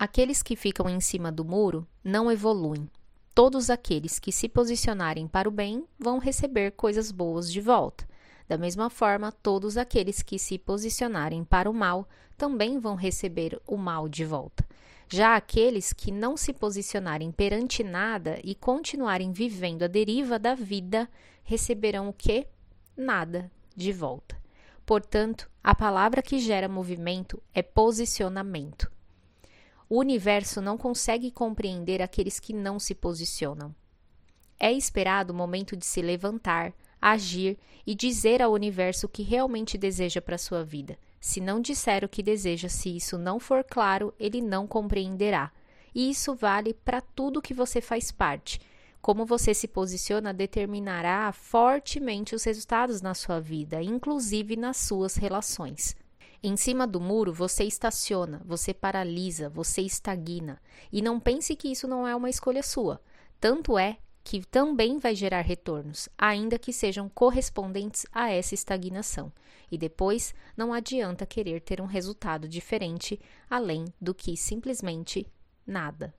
Aqueles que ficam em cima do muro não evoluem. Todos aqueles que se posicionarem para o bem vão receber coisas boas de volta. Da mesma forma, todos aqueles que se posicionarem para o mal também vão receber o mal de volta. Já aqueles que não se posicionarem perante nada e continuarem vivendo a deriva da vida receberão o que? Nada de volta. Portanto, a palavra que gera movimento é posicionamento. O universo não consegue compreender aqueles que não se posicionam. É esperado o momento de se levantar, agir e dizer ao universo o que realmente deseja para sua vida. Se não disser o que deseja, se isso não for claro, ele não compreenderá. E isso vale para tudo que você faz parte. Como você se posiciona determinará fortemente os resultados na sua vida, inclusive nas suas relações. Em cima do muro, você estaciona, você paralisa, você estagna. E não pense que isso não é uma escolha sua. Tanto é que também vai gerar retornos, ainda que sejam correspondentes a essa estagnação. E depois não adianta querer ter um resultado diferente além do que simplesmente nada.